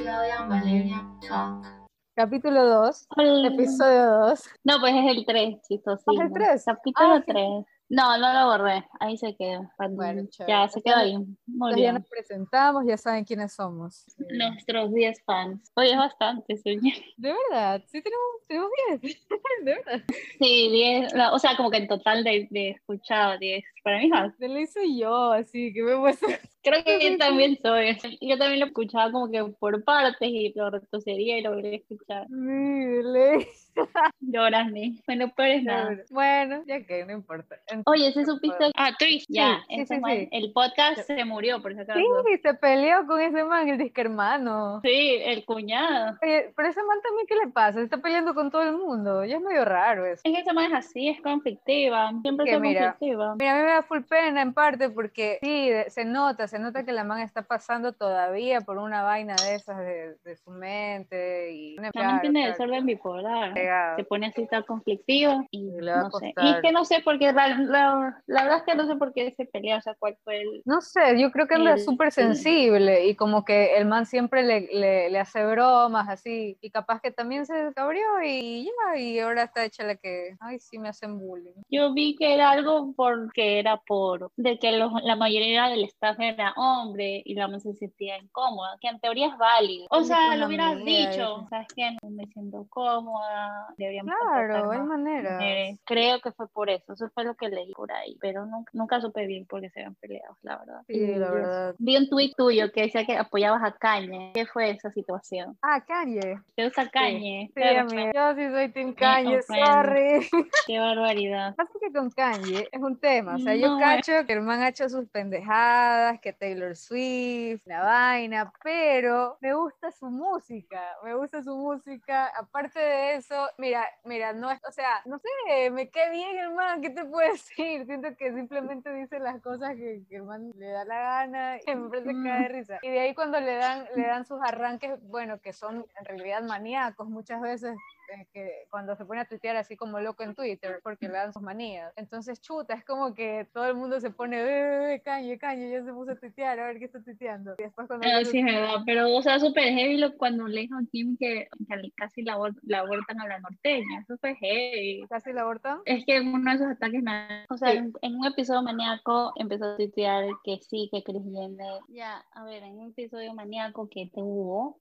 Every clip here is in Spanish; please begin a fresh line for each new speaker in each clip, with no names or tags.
Claudia Valeria Talk.
Capítulo 2,
Hola.
episodio 2.
No, pues es el 3, chistosísimo.
¿Ah, el tres?
Capítulo
Ah, sí.
3. No, no lo borré. Ahí se quedó.
Bueno,
ya
chévere.
se quedó ahí. Muy
Entonces ya
bien.
nos presentamos, ya saben quiénes somos.
Nuestros 10 fans. Oye, es bastante, señor.
De verdad, sí tenemos, tenemos 10. De verdad.
Sí, 10. la- O sea, como que en total de, de escuchado 10. Para mí más.
Te lo hice yo, así que me he puesto.
Creo que yo también soy. Yo también lo escuchaba como que por partes y lo retrocedía y lo volví a escuchar.
Mire.
Lloras, ni. Bueno, pero es nada.
Bueno, ya que no importa.
Oye, ¿sí supiste? Ah, Trish, ya.
sí,
ese
sí,
man-
sí.
El podcast se murió, por si acaso.
Sí, se peleó con ese man, el disque hermano.
Sí, el cuñado.
Oye, pero ese man también, ¿qué le pasa? Está peleando con todo el mundo. Ya es medio raro eso.
Es que esa man es así, es conflictiva. Siempre
Que
es conflictiva.
Mira, a mí me da full pena en parte porque sí, se nota, se nota que la man está pasando todavía por una vaina de esas de, de su mente y
También
Claro,
tiene
claro.
desorden bipolar.
Pegado.
Se pone así tan conflictivo y no sé. Y es que no sé por qué, la, la- la verdad es que no sé por qué se pelea, o sea, cuál fue el...
No sé, yo creo que anda
El-
súper sensible y como que el man siempre le, le, le hace bromas así y capaz que también se cabrió y ya, y ahora está hecha la que, ay, sí me hacen bullying.
Yo vi que era algo porque era por, de que los- la mayoría del staff era hombre y la man se sentía incómoda, que en teoría es válido. O sea, lo
la
hubieras dicho. ¿sabes qué? No me siento cómoda, deberíamos
Claro, hay maneras.
Creo que fue por eso, eso fue lo que leí por ahí, pero nunca, nunca supe bien por qué se habían peleado, la verdad.
Sí, la
Y
verdad.
Vi un tuit tuyo que decía que apoyabas a Kanye. ¿Qué fue esa situación?
Ah, Kanye.
¿Te gusta Kanye?
Sí,
Claro.
Yo sí soy Team Kanye, sorry.
Qué barbaridad.
Pasa que con Kanye es un tema, o sea, yo
No, eh.
cacho que el man ha hecho sus pendejadas, que Taylor Swift, la vaina, pero me gusta su música, me gusta su música, aparte de eso, mira, mira, no es, o sea, no sé, me cae bien el man, ¿qué te puedo decir? Siento que simplemente dice las cosas que, que el man le da la gana y me parece que cae de risa. Y de ahí cuando le dan, le dan sus arranques, bueno, que son en realidad maníacos muchas veces, eh, que cuando se pone a tuitear así como loco en Twitter, porque le dan sus manías. Entonces, chuta, es como que todo el mundo se pone, eh, eh, cañe, cañe, ya se puso a tuitear, a ver qué está tuiteando. Y después cuando... Ve
sí, es verdad, pero, o sea, súper heavy lo- cuando le dijo a Kim que, que casi la, la abortan a la norteña. Eso fue heavy.
Casi la abortan.
Es que en uno de esos ataques, o sea,
Sí.
en, en un episodio maníaco empezó a tuitear que sí, que Chris Jenner, ya, a ver, en un episodio maníaco que tuvo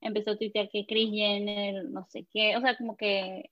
Empezó a tuitear que Chris Jenner, no sé qué, o sea, como que,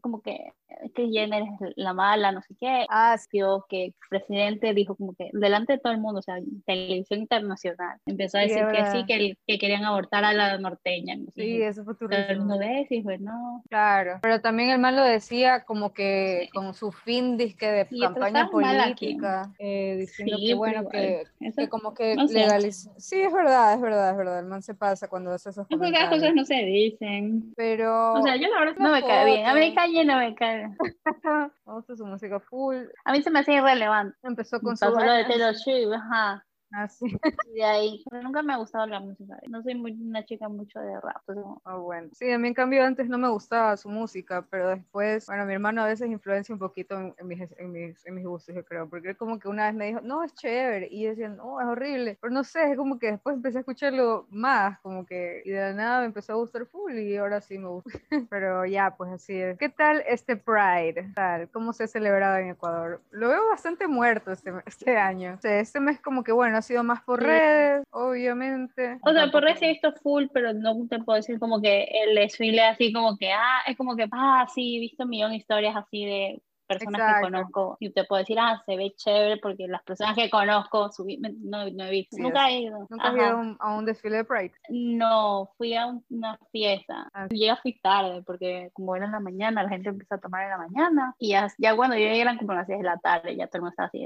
como que Chris Jenner es la mala, no sé qué.
Ah, sí.
Dijo que el presidente dijo como que delante de todo el mundo, o sea, televisión internacional, empezó a
Sí,
decir
es
que sí, que, que querían abortar a la norteña. No sé
Sí, eso fue
todo el mundo ve y dijo, no.
Claro, pero también el man lo decía como que
Sí.
con su fin disque de
Y
campaña
mal
política, eh, diciendo
Sí,
que bueno, que, que como que
no
legaliz... Sí, es verdad, es verdad, es verdad, el man se pasa cuando hace esos
Es porque las
comentarios.
cosas no se dicen.
Pero...
O sea, yo la verdad no
Una
me cae bien. A mí
foto.
Kanye no me cae.
me gusta su música full.
A mí se me hace irrelevante.
Empezó con su
Pasó lo de. Taylor Swift, ajá.
Ah, sí.
De ahí, pero nunca me ha gustado la música. No soy muy, una chica mucho de rap. pero-
Ah, bueno. Sí, a mí en cambio antes no me gustaba su música, pero después, bueno, mi hermano a veces influencia un poquito en, en mis, en, mis, en mis gustos, yo creo, porque él como que una vez me dijo, no, es chévere, y yo decía, no, es horrible, pero no sé, es como que después empecé a escucharlo más, como que, y de la nada me empezó a gustar full, y ahora sí me gusta. pero ya, pues así es. ¿Qué tal este Pride? ¿Qué tal? ¿Cómo se ha celebrado en Ecuador? Lo veo bastante muerto este, este año. O sea, este mes como que, bueno, ha sido más por
Sí.
redes, obviamente.
O sea, por redes he visto full, pero no te puedo decir como que el desfile así como que, ah, es como que, ah, sí, he visto un millón de historias así de personas
Exacto.
que conozco y te puedo decir, ah, se ve chévere porque las personas que conozco subí, no, no he visto,
Sí,
nunca he ido.
¿Nunca has ido a un, desfile de Pride?
No, fui a un- una fiesta.
Ah.
Llegué fui tarde porque como era en la mañana, la gente empezó a tomar en la mañana y ya, ya cuando yo llegué eran como las 6 de la tarde, ya todo el mundo estaba así.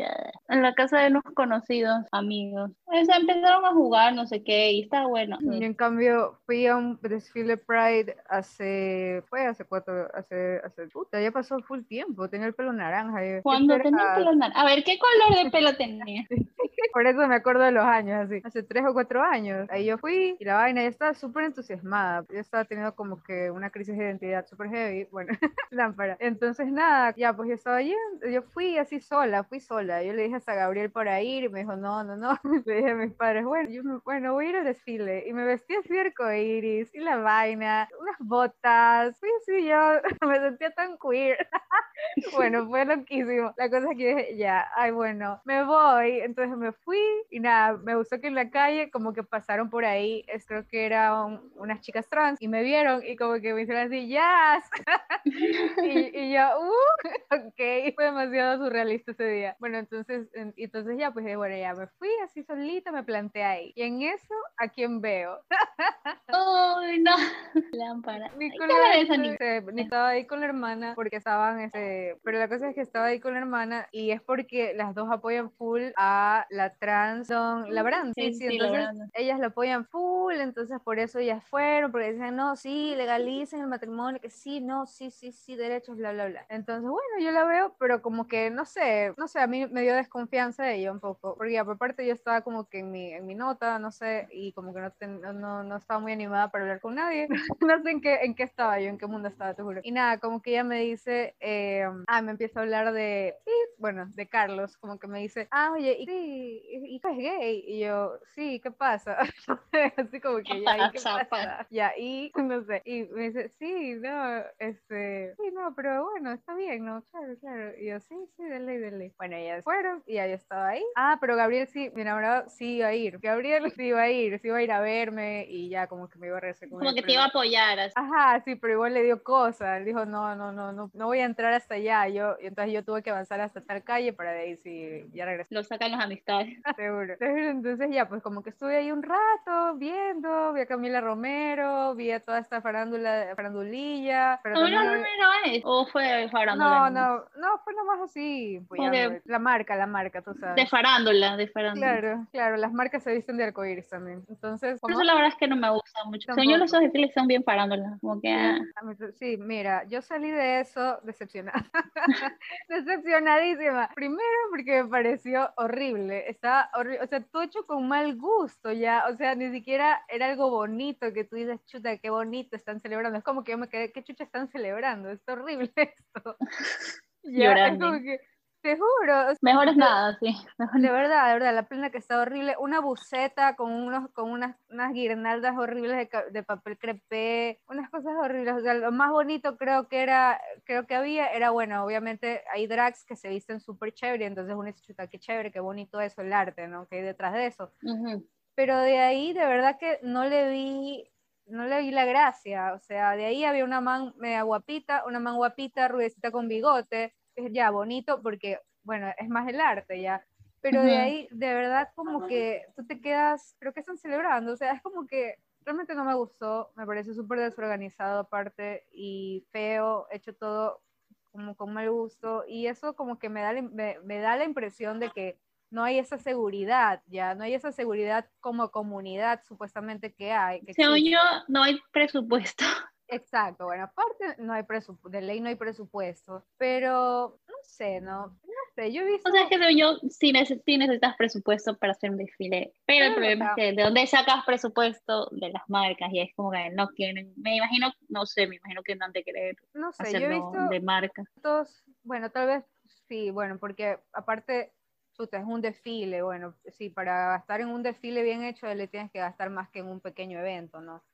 En la casa de unos conocidos, amigos. O sea, empezaron a jugar, no sé qué, y está bueno.
Yo en cambio fui a un desfile Pride hace, fue hace cuatro, hace, hace, puta, ya pasó full tiempo, tenía el pelo naranja. yo, ¿qué
Cuando tenía pelo naranja. A ver, ¿qué color de pelo tenía?
Por eso me acuerdo de los años, así. Hace tres o cuatro años. Ahí yo fui y la vaina, yo estaba súper entusiasmada. Yo estaba teniendo como que una crisis de identidad súper heavy. Bueno, lámpara. Entonces, nada, ya, pues yo estaba allí. Yo fui así sola, fui sola. Yo le dije hasta a Gabriel para ir y me dijo, no, no, no. Le dije a mis padres, bueno, yo me- bueno, voy a ir al desfile. Y me vestí así arcoíris y la vaina, unas botas. Fui así yo, me sentía tan queer. Bueno, fue loquísimo. La cosa es que dije, ya, ay, bueno, me voy. Entonces me fui y nada, me gustó que en la calle como que pasaron por ahí, es, creo que eran unas chicas trans y me vieron y como que me hicieron así, yes. y, y yo, uh, ok, fue demasiado surrealista ese día. Bueno, entonces, en- entonces ya, pues bueno, ya me fui así solita, me planté ahí. Y en eso, ¿a quién veo?
Ay, no. Lámpara.
Este, ni estaba ahí con la hermana porque estaban, este, pero la cosa es que estaba ahí con la hermana y es porque las dos apoyan full a la trans Don Labrán. Sí,
Sí,
sí,
sí,
entonces
Labrán.
ellas la apoyan full, entonces por eso ellas fueron, porque dicen, no, sí, legalicen el matrimonio, que sí, no, sí, sí, sí, derechos, bla, bla, bla. Entonces, bueno, yo la veo, pero como que, no sé, no sé, a mí me dio desconfianza de ella un poco, porque ya por parte yo estaba como que en mi, en mi nota, no sé, y como que no, ten- no, no, no estaba muy animada para hablar con nadie. no sé en qué, en qué estaba yo, en qué mundo estaba, te juro. Y nada, como que ella me dice, eh, ah, me empieza a hablar de, sí, bueno, de Carlos, como que me dice, ah, oye, y, sí, y, tú eres gay. Y yo, sí, ¿qué pasa? Así como que ya, ¿y qué
pasa?
Ya, y no sé. Y me dice, sí, no, este, sí, no, pero bueno, está bien, ¿no? Claro, claro. Y yo, sí, sí, dele, dele. Bueno, ellas fueron y ya yo estaba ahí. Ah, pero Gabriel sí, mi enamorado sí iba a ir. Gabriel sí iba a ir, sí iba a ir a verme y ya como que me iba a regresar con
Como
él,
que te iba a apoyar. así.
Ajá, sí, pero igual le dio cosas. Él dijo, no, no, no, no, no voy a entrar hasta allá. Yo, y entonces yo tuve que avanzar hasta tal calle para de ahí sí, ya regresar.
Lo sacan las amistades.
Seguro. Entonces ya, pues como que estuve ahí un rato viendo, vi a Camila Romero, vi a toda esta farándula, farandulilla, pero
¿No
también
la
lo vi-
primera vez? ¿O fue farándula?
No, no, no, fue nomás así, apoyando. La marca, la marca, tú
De
sabes.
farándula, de farándula.
Claro, claro, las marcas se visten de arcoíris también. Entonces, como-
eso la verdad es que no me gusta mucho. Según yo, los
Tampoco.
desfiles son bien farándula. Como que... ah,
Sí, mira, yo salí de eso decepcionada. Decepcionadísima. Primero porque me pareció horrible. Estaba horrible. O sea, todo hecho con mal gusto ya. O sea, ni siquiera era algo bonito que tú dices, chuta, qué bonito están celebrando. Es como que yo me quedé, qué chucha están celebrando. Es horrible esto. Ya, es
Llorando.
como que, te juro.
Mejor es nada, sí. Mejor
de verdad, de verdad, la plena que está horrible. Una buceta con, unos, con unas, unas guirnaldas horribles de, de papel crepé, unas cosas horribles. O sea, lo más bonito creo que era, creo que había, era bueno, obviamente hay drags que se visten súper chévere, entonces uno dice, chuta, qué chévere, qué bonito eso, el arte, ¿no? Que hay detrás de eso. Pero de ahí, de verdad que no le vi, no le vi la gracia. O sea, de ahí había una man media guapita, una man guapita, rubiecita con bigote, es ya bonito porque, bueno, es más el arte ya. Pero de
Ujú.
ahí, de verdad, como que tú te quedas, creo que están celebrando, o sea, es como que realmente no me gustó, me parece súper desorganizado aparte y feo, hecho todo como con mal gusto y eso como que me da, la, me, me da la impresión de que no hay esa seguridad, ya, no hay esa seguridad como comunidad supuestamente que hay. que
Según
existe.
yo, no hay presupuesto.
Exacto, bueno, aparte no hay de ley no hay presupuesto, pero no sé, no, no sé, yo he visto...
O sea, es que yo, sí, neces- sí necesitas presupuesto para hacer un desfile. Pero el problema es que de dónde sacas presupuesto de las marcas y es como que no quieren. Me imagino, no sé, me imagino que no han de querer
no sé, yo he visto
de marca.
fotos, bueno, tal vez sí, bueno, porque aparte, es un desfile, bueno, sí, para gastar en un desfile bien hecho le tienes que gastar más que en un pequeño evento, ¿no?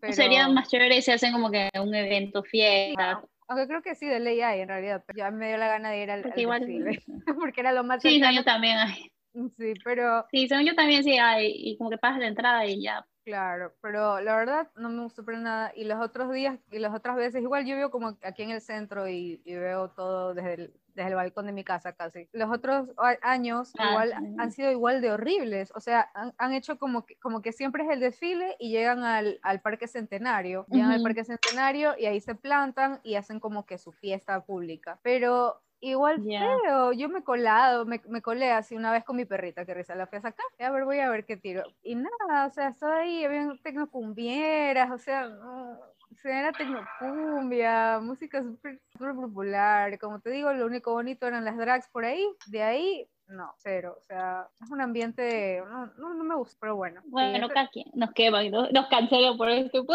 Pero-
Sería más chévere si hacen como que un evento fiesta.
Aunque creo que sí, de ley hay en realidad, pero ya me dio la gana de ir al,
Porque
al
igual.
desfile, porque era lo más
Sí,
cercano.
yo también hay.
Sí, pero
Sí, según yo también sí hay. Y como que pagas la entrada y ya.
Claro, pero la verdad no me gustó para nada. Y los otros días y las otras veces, igual yo vivo como aquí en el centro y, y veo todo desde el, desde el balcón de mi casa casi. Los otros años
Ah,
igual
sí.
han sido igual de horribles. O sea, han, han hecho como que, como que siempre es el desfile y llegan al, al Parque Centenario. Llegan al
Ujú.
Parque Centenario y ahí se plantan y hacen como que su fiesta pública. Pero igual
Ya.
feo, yo me he colado, me, me colé así una vez con mi perrita que risa la fui a sacar. A ver, voy a ver qué tiro. Y nada, o sea, estaba ahí, habían tecnocumbieras, o sea, no, se era tecnocumbia, música súper popular. Como te digo, lo único bonito eran las drags por ahí. De ahí no, cero. O sea, es un ambiente, no, no, no me gusta, pero bueno.
Bueno,
sí,
cada quien nos queman, ¿no? nos cancelan por este punto.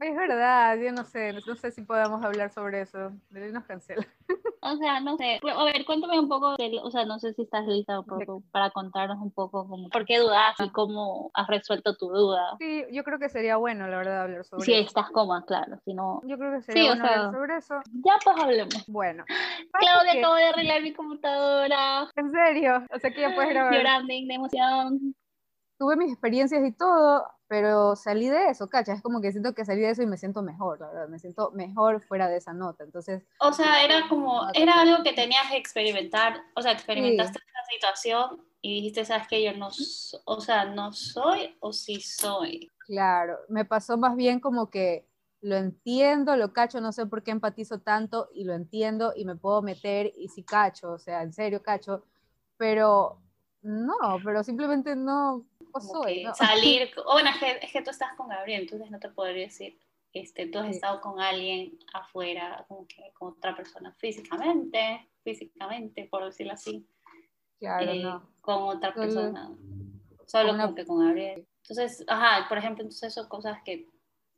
es verdad, yo no sé, no sé si podemos hablar sobre eso. De nos cancelan.
O sea, no sé. A ver, cuéntame un poco, de, o sea, no sé si estás lista un poco para contarnos un poco como, por qué dudas y cómo has resuelto tu duda.
Sí, yo creo que sería bueno, la verdad, hablar sobre
Si
eso.
estás cómoda, claro. Si no,
Yo creo que sería
Sí, o
bueno
sea-
hablar sobre eso.
ya pues hablemos.
Bueno.
Claudia,
que-
acabo de arreglar mi computadora.
En serio, o sea que ya puedes grabar.
Llorando de emoción.
Tuve mis experiencias y todo, pero salí de eso, cacha. Es como que siento que salí de eso y me siento mejor, la verdad. Me siento mejor fuera de esa nota. Entonces,
O sea, era como, era
sí.
algo que tenías que experimentar, o sea, experimentaste esa situación y dijiste, sabes que yo no, o sea, no soy o sí soy.
Claro, me pasó más bien como que lo entiendo, lo cacho, no sé por qué empatizo tanto y lo entiendo y me puedo meter y sí cacho, o sea, en serio cacho, pero no, pero simplemente no, soy, ¿no?
salir, o bueno, es que, es que tú estás con Gabriel, entonces no te podría decir, este, tú has
Sí.
estado con alguien afuera, como que con otra persona físicamente, físicamente, por decirlo así,
Claro,
eh,
no.
con otra
Solo-
persona, solo
con una-
como que con Gabriel. Entonces, ajá, por ejemplo, entonces son cosas que,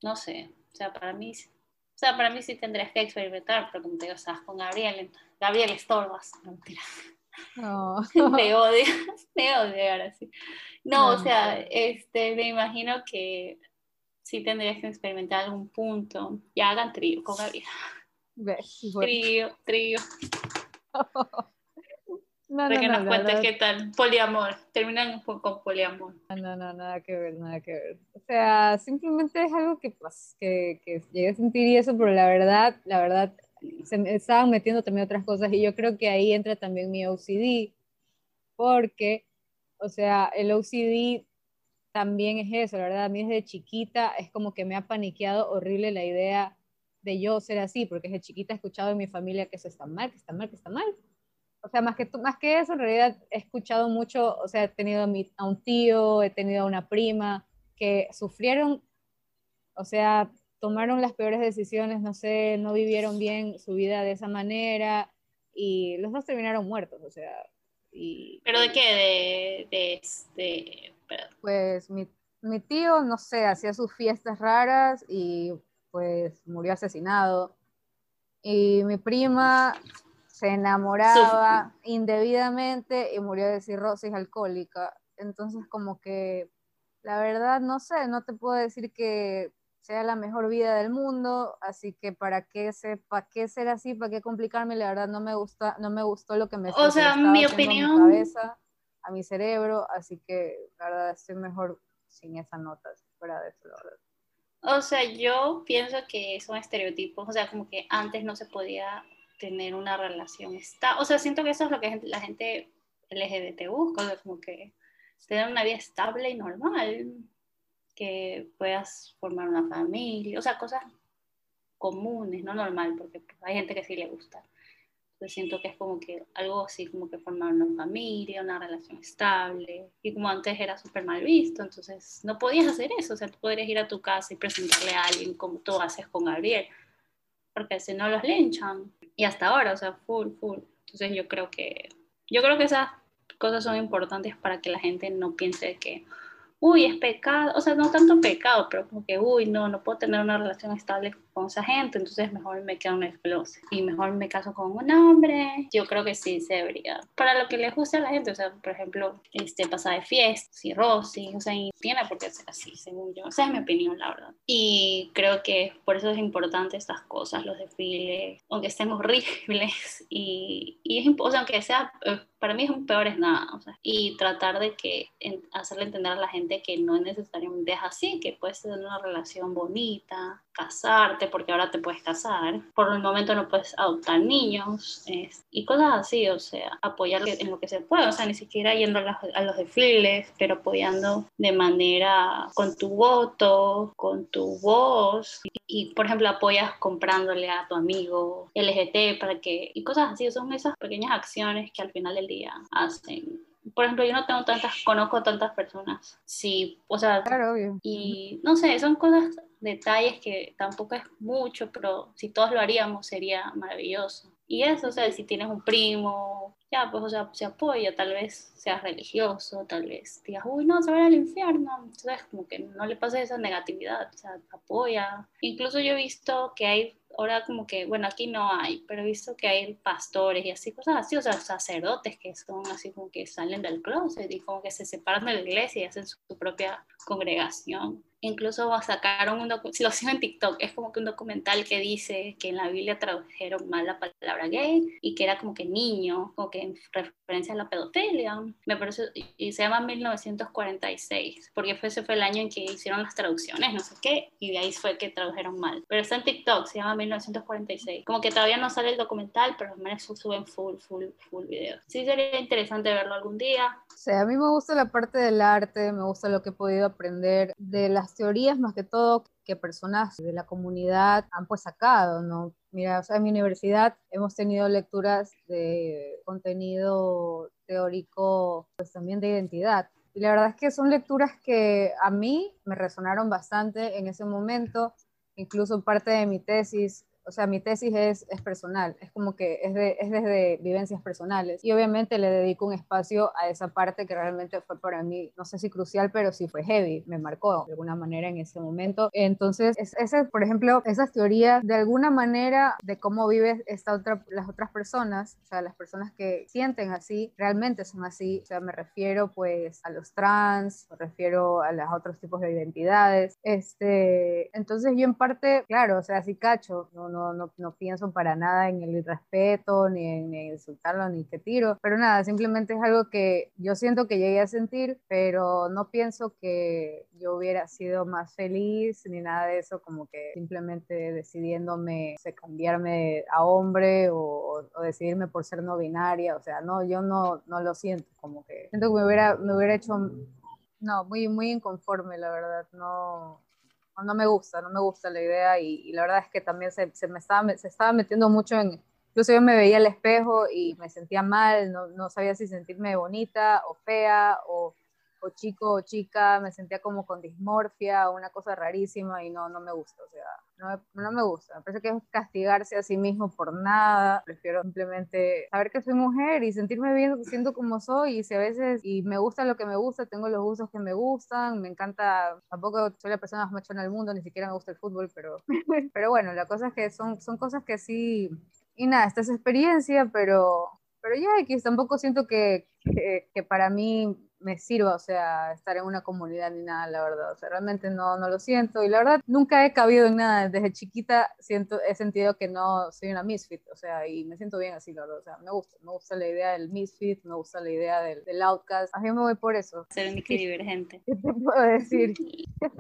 no sé, o sea, para mí, o sea, para mí sí tendrías que experimentar, pero como te digo, estás con Gabriel, Gabriel estorbas, no, mentira,
No.
te odio, te odio ahora sí. No,
No,
o sea, este, me imagino que sí tendrías que experimentar algún punto, ya hagan trío con Gabriel, trío, trío,
No,
para
no,
que
no,
nos cuentes qué tal, poliamor, terminan con, con poliamor.
No, no, nada que ver, nada que ver. O sea, simplemente es algo que, pues, que, que llegué a sentir y eso, pero la verdad, la verdad, se me estaban metiendo también otras cosas y yo creo que ahí entra también mi OCD, porque, o sea, el OCD también es eso, la verdad, a mí desde chiquita es como que me ha paniqueado horrible la idea de yo ser así, porque desde chiquita he escuchado en mi familia que eso está mal, que está mal, que está mal. O sea, más que, más que eso, en realidad he escuchado mucho, o sea, he tenido a, a un tío, he tenido a una prima que sufrieron, o sea, tomaron las peores decisiones, no sé, no vivieron bien su vida de esa manera y los dos terminaron muertos, o sea, y
¿Pero de qué? De, de, de, perdón.
pues mi, mi tío, no sé, hacía sus fiestas raras y pues murió asesinado. Y mi prima se enamoraba indebidamente y murió de cirrosis alcohólica. Entonces como que la verdad no sé, no te puedo decir que sea la mejor vida del mundo, así que para qué se, para qué ser así, para qué complicarme, la verdad no me gusta, no me gustó lo que me,
O sea, mi
haciendo a
opinión-
cabeza, a mi cerebro, así que la verdad estoy mejor sin esa nota, fuera de eso, la verdad.
O sea, yo pienso que son estereotipos, o sea, como que antes no se podía tener una relación estable, o sea, siento que eso es lo que la gente LGBT busca, o sea, como que tener una vida estable y normal, que puedas formar una familia, o sea, cosas comunes, no normal, porque pues, hay gente que sí le gusta. Entonces siento que es como que algo así, como que formar una familia, una relación estable. Y como antes era súper mal visto, entonces no podías hacer eso. O sea, tú podrías ir a tu casa y presentarle a alguien como tú haces con Gabriel. Porque si no los linchan. Y hasta ahora, o sea, full, full. Entonces yo creo que, yo creo que esas cosas son importantes para que la gente no piense que, uy, es pecado, o sea, no tanto pecado, pero como que, uy, no, no puedo tener una relación estable con esa gente, entonces mejor me quedo en el closet y mejor me caso con un hombre. Yo creo que sí se debería. Para lo que le guste a la gente, o sea, por ejemplo, este, pasar de fiesta, cirrosis, o sea, y tiene por qué ser así, según yo. Esa es mi opinión, la verdad. Y creo que por eso es importante estas cosas, los desfiles, aunque estén horribles y, y es, o sea, aunque sea, eh, para mí es un peor es nada, o sea, y tratar de que, en- hacerle entender a la gente que no es necesariamente es así, que puedes tener una relación bonita, casarte, porque ahora te puedes casar, por el momento no puedes adoptar niños, es- y cosas así, o sea, apoyar en lo que se puede, o sea, ni siquiera yendo a, las- a los desfiles, pero apoyando de manera con tu voto, con tu voz, y por ejemplo apoyas comprándole a tu amigo LGT para que, y cosas así, son esas pequeñas acciones que al final del día hacen por ejemplo, yo no tengo tantas, conozco tantas personas. Sí, o sea,
Claro, obvio.
y no sé, son cosas, detalles que tampoco es mucho, pero si todos lo haríamos sería maravilloso. Y eso, o sea, si tienes un primo, ya, pues, o sea, se apoya, tal vez seas religioso, tal vez digas, uy, no, se va a ir al infierno. Entonces, como que no le pases esa negatividad, o sea, apoya. Incluso yo he visto que hay, ahora como que, bueno, aquí no hay, pero he visto que hay pastores y así, cosas así, o sea, sacerdotes que son así como que salen del closet y como que se separan de la iglesia y hacen su, su propia congregación. Incluso sacaron un documental, si lo sigo en TikTok, es como que un documental que dice que en la Biblia tradujeron mal la palabra gay y que era como que niño, como que referencia a la pedofilia. Me parece, y se llama 1946, porque ese fue el año en que hicieron las traducciones, no sé qué, y de ahí fue que tradujeron mal. Pero está en TikTok, se llama 1946. Como que todavía no sale el documental, pero al menos suben full, full, full videos. Sí sería interesante verlo algún día.
O sea, a mí me gusta la parte del arte, me gusta lo que he podido aprender de las teorías más que todo que personas de la comunidad han pues sacado, ¿no? Mira, o sea, en mi universidad hemos tenido lecturas de contenido teórico, pues también de identidad. Y la verdad es que son lecturas que a mí me resonaron bastante en ese momento, incluso parte de mi tesis o sea, mi tesis es, es personal, es como que es, de, es desde vivencias personales. Y obviamente le dedico un espacio a esa parte que realmente fue para mí, no sé si crucial, pero sí fue heavy, me marcó de alguna manera en ese momento. Entonces, es, ese, por ejemplo, esas teorías de alguna manera de cómo viven esta otra, las otras personas, o sea, las personas que sienten así, realmente son así. O sea, me refiero pues a los trans, me refiero a los otros tipos de identidades. Este, entonces yo en parte, claro, o sea, sí cacho, no, no, no, no pienso para nada en el irrespeto, ni en, insultarlo, ni que tiro, pero nada, simplemente es algo que yo siento que llegué a sentir, pero no pienso que yo hubiera sido más feliz ni nada de eso, como que simplemente decidiéndome cambiarme a hombre o, o, decidirme por ser no binaria, o sea, no, yo no, no lo siento, como que siento que me hubiera, me hubiera hecho, no, muy, muy inconforme, la verdad, no, no me gusta, no me gusta la idea y, y la verdad es que también se, se, me estaba, se estaba metiendo mucho en, incluso yo me veía al espejo y me sentía mal, no, no sabía si sentirme bonita o fea o, chico o chica, me sentía como con dismorfia, una cosa rarísima y no, no me gusta, o sea, no me, no me gusta, me parece que es castigarse a sí mismo por nada, prefiero simplemente saber que soy mujer y sentirme bien siendo como soy. Y si a veces y me gusta lo que me gusta, tengo los gustos que me gustan, me encanta, tampoco soy la persona más machona del mundo, ni siquiera me gusta el fútbol, pero, pero bueno, la cosa es que son, son cosas que sí, y nada, esta es experiencia, pero, pero ya X, tampoco siento que, que para mí me sirva, o sea, estar en una comunidad ni nada, la verdad. O sea, realmente no, no lo siento. Y la verdad, nunca he cabido en nada. Desde chiquita siento, he sentido que no soy una misfit, o sea, y me siento bien así, la verdad. O sea, me gusta, me gusta la idea del misfit, me gusta la idea del, del outcast. A mí me voy por eso.
Ser un divergente.
¿Qué te puedo decir?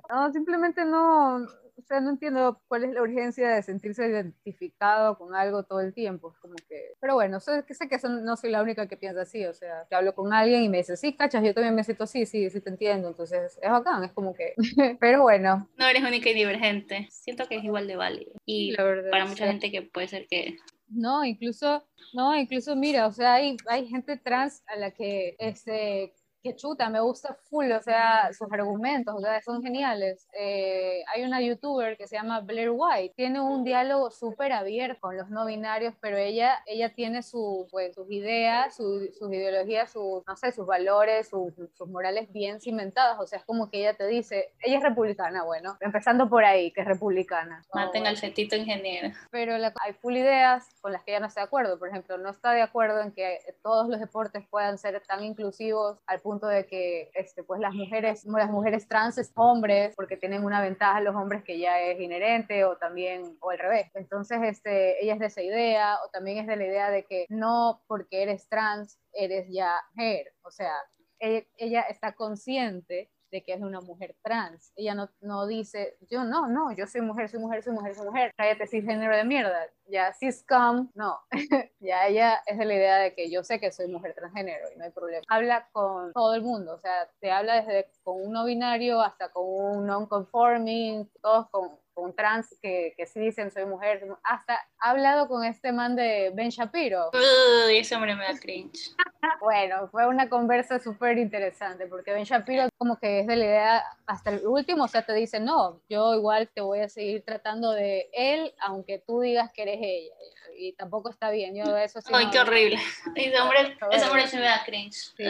No, simplemente no, o sea, no entiendo cuál es la urgencia de sentirse identificado con algo todo el tiempo. Como que, pero bueno, sé, sé que son, no soy la única que piensa así, o sea, que hablo con alguien y me dice, sí, cachas, yo también me siento así, sí, sí te entiendo, entonces es bacán, es como que, pero bueno.
No eres única y divergente, siento que es igual de válido. Y verdad, para mucha sí. gente que puede ser que
no, incluso, no, incluso mira, o sea, hay, hay gente trans a la que, este, que chuta, me gusta full, o sea, sus argumentos, o sea, son geniales. Eh, hay una youtuber que se llama Blair White, tiene un diálogo súper abierto con los no binarios, pero ella, ella tiene su, pues, sus ideas, su, sus ideologías, sus, no sé, sus valores, sus, sus morales bien cimentadas, o sea, es como que ella te dice, ella es republicana, bueno, empezando por ahí, que es republicana.
Maten
oh,
al fetito ingeniero.
Pero la, hay full ideas con las que ella no está de acuerdo, por ejemplo, no está de acuerdo en que todos los deportes puedan ser tan inclusivos al punto de que este, pues las mujeres, las mujeres trans es hombres, porque tienen una ventaja los hombres que ya es inherente, o también, o al revés. Entonces, este, ella es de esa idea, o también es de la idea de que no porque eres trans, eres ya mujer. O sea, ella, ella está consciente de que es una mujer trans. Ella no, no dice, yo no, no, yo soy mujer, soy mujer, soy mujer, soy mujer. Cállate, cisgénero de mierda. Ya, ciscom, no. ya ella es de la idea de que yo sé que soy mujer transgénero y no hay problema. Habla con todo el mundo, o sea, te habla desde con un no binario hasta con un non-conforming, todos con, con trans que, que sí dicen soy mujer, hasta ha hablado con este man de Ben Shapiro.
Uy, ese hombre me da cringe.
Bueno, fue una conversa súper interesante porque Ben Shapiro como que es de la idea hasta el último, o sea, te dice, no, yo igual te voy a seguir tratando de él, aunque tú digas que eres ella. Y tampoco está bien, yo eso sí.
Ay,
no-
qué horrible. Ese hombre, ese hombre se me da cringe.
Sí,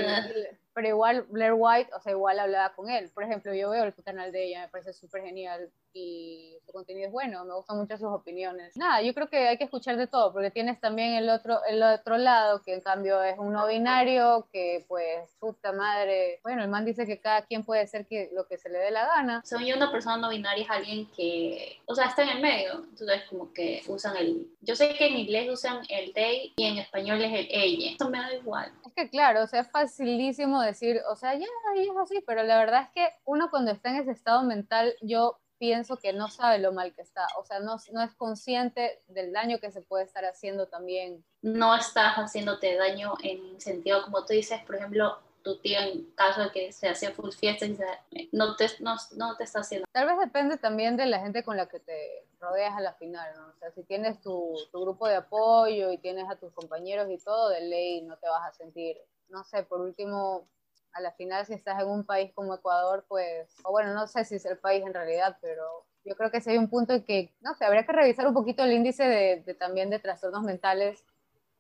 pero igual Blair White, o sea, igual hablaba con él. Por ejemplo, yo veo el canal de ella, me parece súper genial y su contenido es bueno, me gustan mucho sus opiniones. Nada, yo creo que hay que escuchar de todo, porque tienes también el otro, el otro lado, que en cambio es un no binario, que pues, puta madre, bueno, el man dice que cada quien puede ser que, lo que se le dé la gana.
Según yo, una persona no binaria es alguien que, o sea, está en el medio. Entonces, como que usan el. Yo sé que en inglés usan el they y en español es el ella. Eso me da igual.
Es que claro, o sea, es facilísimo decir, o sea, ya, ahí es así, pero la verdad es que uno cuando está en ese estado mental, yo pienso que no sabe lo mal que está, o sea, no, no es consciente del daño que se puede estar haciendo también.
No estás haciéndote daño en sentido, como tú dices, por ejemplo, tu tío en caso de que se hacía full fiesta y se- no te, no, no te está haciendo.
Tal vez depende también de la gente con la que te rodeas a la final, ¿no? O sea, si tienes tu, tu grupo de apoyo y tienes a tus compañeros y todo, de ley no te vas a sentir, no sé, por último, a la final si estás en un país como Ecuador, pues, o bueno, no sé si es el país en realidad, pero yo creo que sí hay un punto en que, no sé, habría que revisar un poquito el índice de, de también de trastornos mentales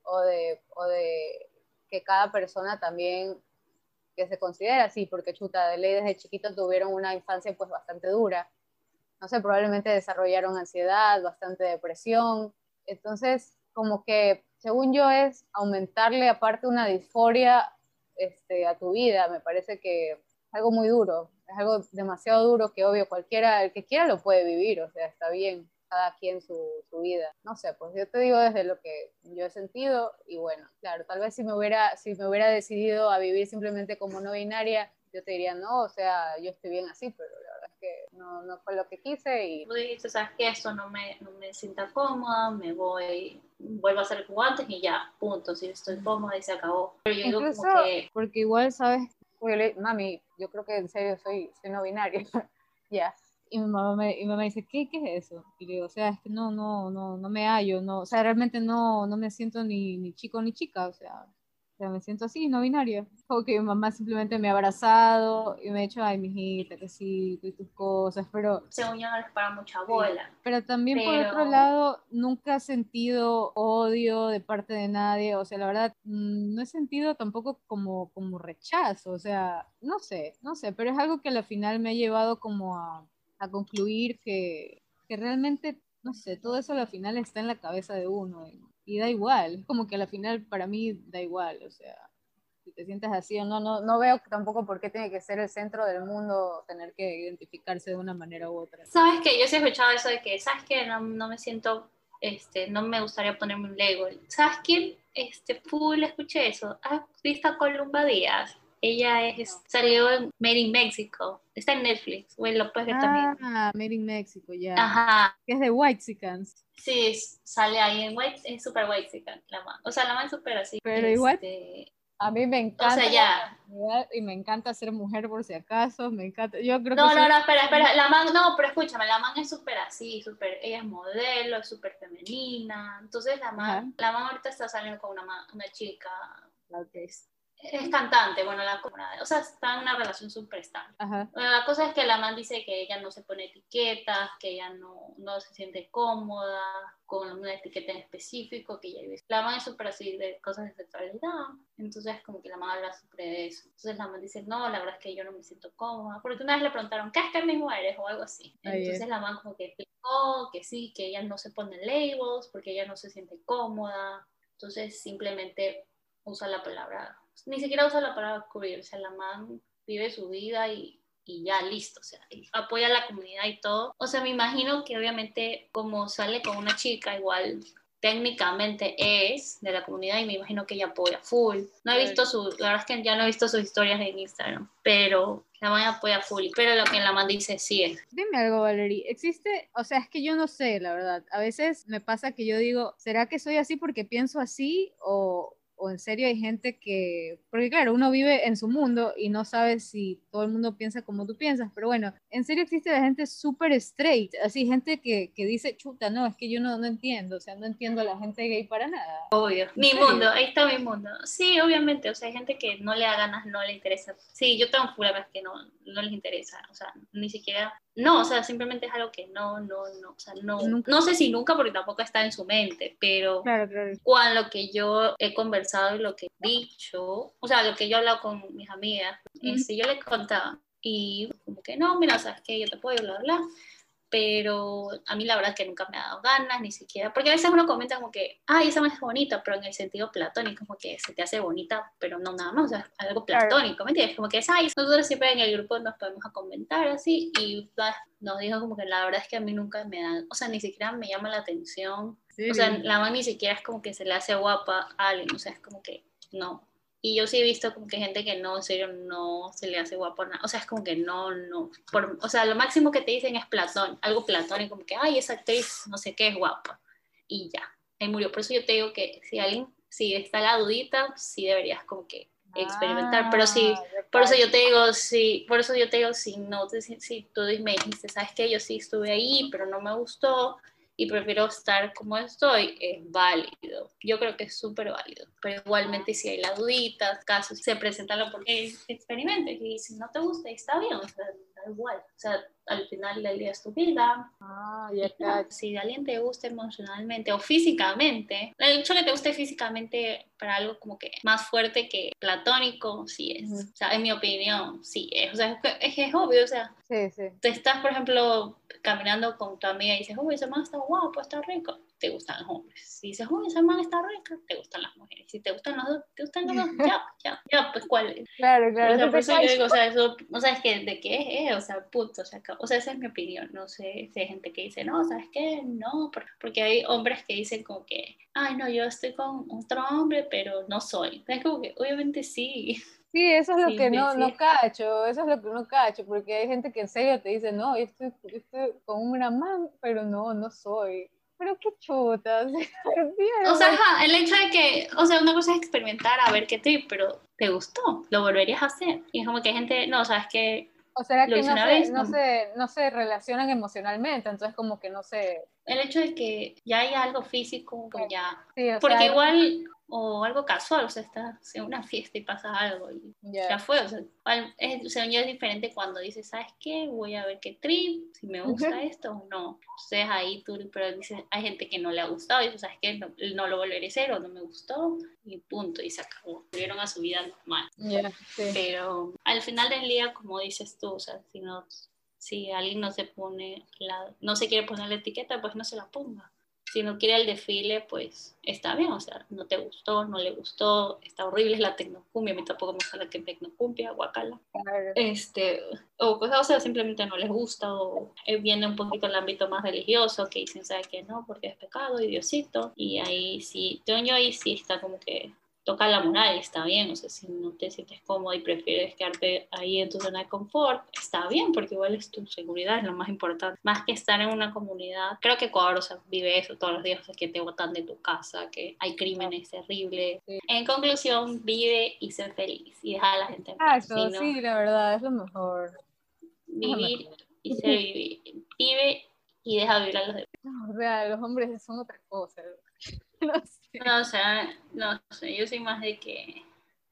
o de, o de que cada persona también que se considera así, porque chuta, de ley desde chiquitos tuvieron una infancia pues bastante dura. No sé, probablemente desarrollaron ansiedad, bastante depresión. Entonces, como que, según yo, es aumentarle aparte una disforia este, a tu vida. Me parece que es algo muy duro, es algo demasiado duro que obvio cualquiera, el que quiera lo puede vivir, o sea, está bien, cada quien su, su vida. No sé, pues yo te digo desde lo que yo he sentido y bueno, claro, tal vez si me hubiera, si me hubiera decidido a vivir simplemente como no binaria, yo te diría, no, o sea, yo estoy bien así, pero la verdad es que no, no fue lo que quise y
Tú sabes que esto no me, no me sienta cómoda, me voy, vuelvo a hacer como antes y ya, punto. Si estoy cómoda y se acabó. Pero yo digo como que
porque igual, ¿sabes? Mami, yo creo que en serio soy, soy no binaria. ya. Y mi mamá me, y mi mamá dice, ¿qué, ¿qué es eso? Y le digo, o sea, es que no, no, no, no me hallo, no, o sea, realmente no, no me siento ni, ni chico ni chica, o sea, sea, me siento así, no binaria. Como que mi mamá simplemente me ha abrazado y me ha dicho, ay, mijita, que sí, y tus cosas, pero
según yo no les para mucha bola.
pero también por otro
Pero-
lado, nunca he sentido odio de parte de nadie, o sea, la verdad, mm, no he sentido tampoco como, como rechazo, o sea, no sé, no sé, pero es algo que al final me ha llevado como a, a concluir que, que realmente, no sé, todo eso al final está en la cabeza de uno y, da igual, como que al final para mí da igual, o sea, si te sientes así o no, no, no veo tampoco por qué tiene que ser el centro del mundo tener que identificarse de una manera u otra.
¿Sabes qué? Yo sí he escuchado eso de que, ¿sabes qué? No, no me siento, este, no me gustaría ponerme un label. ¿Sabes quién? Este, full, escuché eso. ¿Has visto a Columba Díaz? Ella es, salió en Made in Mexico. Está en Netflix. Güey, lo puedes ver también.
Ah, Made in Mexico, ya.
Ajá.
Que es de Whitexicans.
Sí, sale ahí en White, es super White la man. O sea, la man es súper así.
Pero igual-
este,
A mí me
O
encanta.
sea, ya.
la Y me encanta ser mujer por si acaso. Me encanta. Yo creo
No,
que.
no,
soy-
no, espera, espera. La man, no, pero escúchame, la man es súper así, súper, ella es modelo, es súper femenina. Entonces la man,
Ajá.
la man ahorita está saliendo con una, una chica
Ok.
es cantante, bueno, la o sea, está en una relación súper estable.
Ajá.
Bueno, la cosa es que la man dice que ella no se pone etiquetas, que ella no, no se siente cómoda con una etiqueta en específico, que ella vive. La man es súper así de cosas de sexualidad, entonces como que la man habla sobre eso. Entonces la man dice, no, la verdad es que yo no me siento cómoda, porque una vez le preguntaron, ¿qué es que mismo eres? o algo así. Entonces la man como que explicó que sí, que ella no se pone labels, porque ella no se siente cómoda, entonces simplemente usa la palabra, ni siquiera usa la palabra queer, o sea, la man vive su vida y, y ya listo, o sea, apoya a la comunidad y todo. O sea, me imagino que obviamente como sale con una chica, igual técnicamente es de la comunidad y me imagino que ella apoya full. No he visto su, la verdad es que ya no he visto sus historias en Instagram, pero la man apoya full. Pero lo que la man dice sí es.
Dime algo, Valerie. ¿Existe? O sea, es que yo no sé, la verdad. A veces me pasa que yo digo, ¿será que soy así porque pienso así? O, o en serio hay gente que, porque claro, uno vive en su mundo y no sabe si todo el mundo piensa como tú piensas, pero bueno, en serio existe la gente súper straight, así gente que, que, dice, chuta, no, es que yo no, no entiendo, o sea, no entiendo a la gente gay para nada.
Obvio, mi mundo, ahí está mi mundo. Sí, obviamente, o sea, hay gente que no le da ganas, no le interesa. Sí, yo tengo problemas que no, no les interesa, o sea, ni siquiera no, o sea, simplemente es algo que no, no, no, o sea, no, no sé si nunca porque tampoco está en su mente, pero
claro, claro.
con lo que yo he conversado y lo que he dicho, o sea, lo que yo he hablado con mis amigas, este, yo les contaba y como que no, mira, sabes que yo te puedo bla, bla, pero a mí la verdad que nunca me ha dado ganas, ni siquiera, porque a veces uno comenta como que, ay, esa más es bonita, pero en el sentido platónico, como que se te hace bonita, pero no nada más, o sea, algo platónico, ¿me entiendes? Como que es, ay, nosotros siempre en el grupo nos podemos a comentar así, y nos dijo como que la verdad es que a mí nunca me da, o sea, ni siquiera me llama la atención, o sea, la mamá ni siquiera es como que se le hace guapa a alguien, o sea, es como que no, y yo sí he visto como que gente que no, en serio, no se le hace guapo nada. O sea, es como que no, no. Por, o sea, lo máximo que te dicen es platón, algo platónico, como que, ay, esa actriz no sé qué es guapa. Y ya, ahí murió. Por eso yo te digo que si alguien, si está la dudita, sí deberías como que experimentar. Pero sí,
Ah,
por eso yo te digo, sí, por eso yo te digo, si no, te, si tú me dijiste, sabes que yo sí estuve ahí, pero no me gustó y prefiero estar como estoy, es válido. Yo creo que es súper válido. Pero igualmente si hay la dudita, casos, se presentan la oportunidad, experimentes y si no te gusta, está bien, da igual. O sea, al final del día es tu vida.
Ah, ya
Y ya, Si alguien te gusta emocionalmente o físicamente, el hecho que te guste físicamente para algo como que más fuerte que platónico, sí es.
Ujú.
O sea, en mi opinión, sí es. O sea, es, que- es, que es obvio, o sea,
Sí, sí.
te estás, por ejemplo, caminando con tu amiga y dices, uy, ese man está guapo, está rico, te gustan los hombres. Si dices, uy, ese man está rica, te gustan las mujeres. Si te gustan los dos, te gustan los dos, ya, ya, ya, pues cuál es.
Claro, claro.
O sea, por eso yo digo, o sea, eso, o sea, es que de qué es, o sea, punto, o sea, o sea, esa es mi opinión, no sé si hay gente que dice, no, ¿sabes qué? No, por- porque hay hombres que dicen como que, ay, no, yo estoy con otro hombre, pero no soy. Es como que, obviamente sí,
Sí, eso es lo
Sí,
que no,
sí.
no cacho, eso es lo que no cacho, porque hay gente que en serio te dice, no, yo estoy, yo estoy con una man, pero no, no soy. Pero qué chutas.
O sea, ajá, el hecho de que, o sea, una cosa es experimentar a ver qué te, pero te gustó, lo volverías a hacer. Y es como que hay gente, no, sabes que
o
lo
que no se, no, se, no se relacionan emocionalmente, entonces como que no sé.
el hecho de que ya hay algo físico, pues ya.
Sí,
Porque
sea,
igual, o algo casual, o sea, estás en una fiesta y pasa algo y
ya.
ya fue, o sea, es, o sea, ya es diferente cuando dices, ¿sabes qué? Voy a ver qué trip, si me gusta esto o no. Entonces ahí tú, pero dices, hay gente que no le ha gustado y dices, ¿sabes qué? No, no lo volveré a hacer o no me gustó y punto, y se acabó. Volvieron a su vida normal.
Sí.
Pero al final del día, como dices tú, o sea, si, no, si alguien no se pone, la, no se quiere poner la etiqueta, pues no se la ponga. Si no quiere el desfile, pues está bien, o sea, no te gustó, no le gustó, está horrible la tecnocumbia, a mí tampoco me gusta la que tecnocumbia, guacala. Este, o cosas, o sea, simplemente no les gusta, o eh, viene un poquito el ámbito más religioso, que dicen, ¿sabes que no? Porque es pecado y Diosito, y ahí sí, yo, yo ahí sí está como que toca la moral, está bien, o sea, si no te sientes cómodo y prefieres quedarte ahí en tu zona de confort, está bien, porque igual es tu seguridad, es lo más importante, más que estar en una comunidad, creo que Ecuador, o sea, vive eso todos los días, o sea, que te botan de tu casa, que hay crímenes terribles,
Sí.
en conclusión, vive y sé feliz, y deja a la gente en paz,
Exacto,
si no-
sí, la verdad, es lo mejor.
vivir y ser vivir. Vive y deja vivir a los demás.
No, o sea, los hombres son otra cosa. No sé.
No, o sea, no sé, yo soy más de que.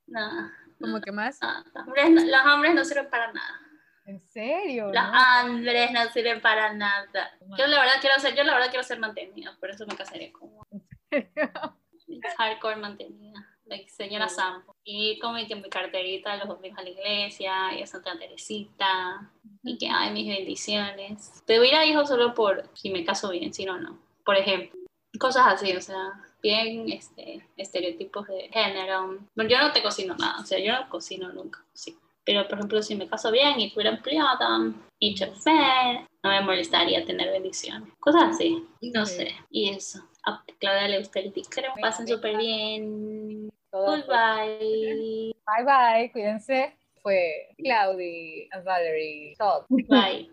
Nada.
¿Cómo que más?
nada, Los hombres, no- los hombres no sirven para nada.
¿En serio?
Los
no?
hombres no sirven para nada. Yo la verdad quiero ser, yo la verdad quiero ser mantenida, por eso me casaría con hardcore mantenida. Like señora
Sí.
Sampo. Y como que mi carterita, los domingos a la iglesia, y a Santa Teresita, y que hay mis bendiciones. Te hubiera hijos solo por si me caso bien, si no, no. Por ejemplo, cosas así, o sea, bien este, estereotipos de género. Bueno, yo no te cocino nada, o sea, yo no cocino nunca, sí. Pero, por ejemplo, si me caso bien y fuera empleada y chofer, no me molestaría tener bendiciones. Cosas así, no
Sí.
sé. Y eso. A Claudia le gusta el Creo pasen súper bien.
Todo
Goodbye.
Bye bye, cuídense. Fue Claudi and Valerie Talk.
Bye.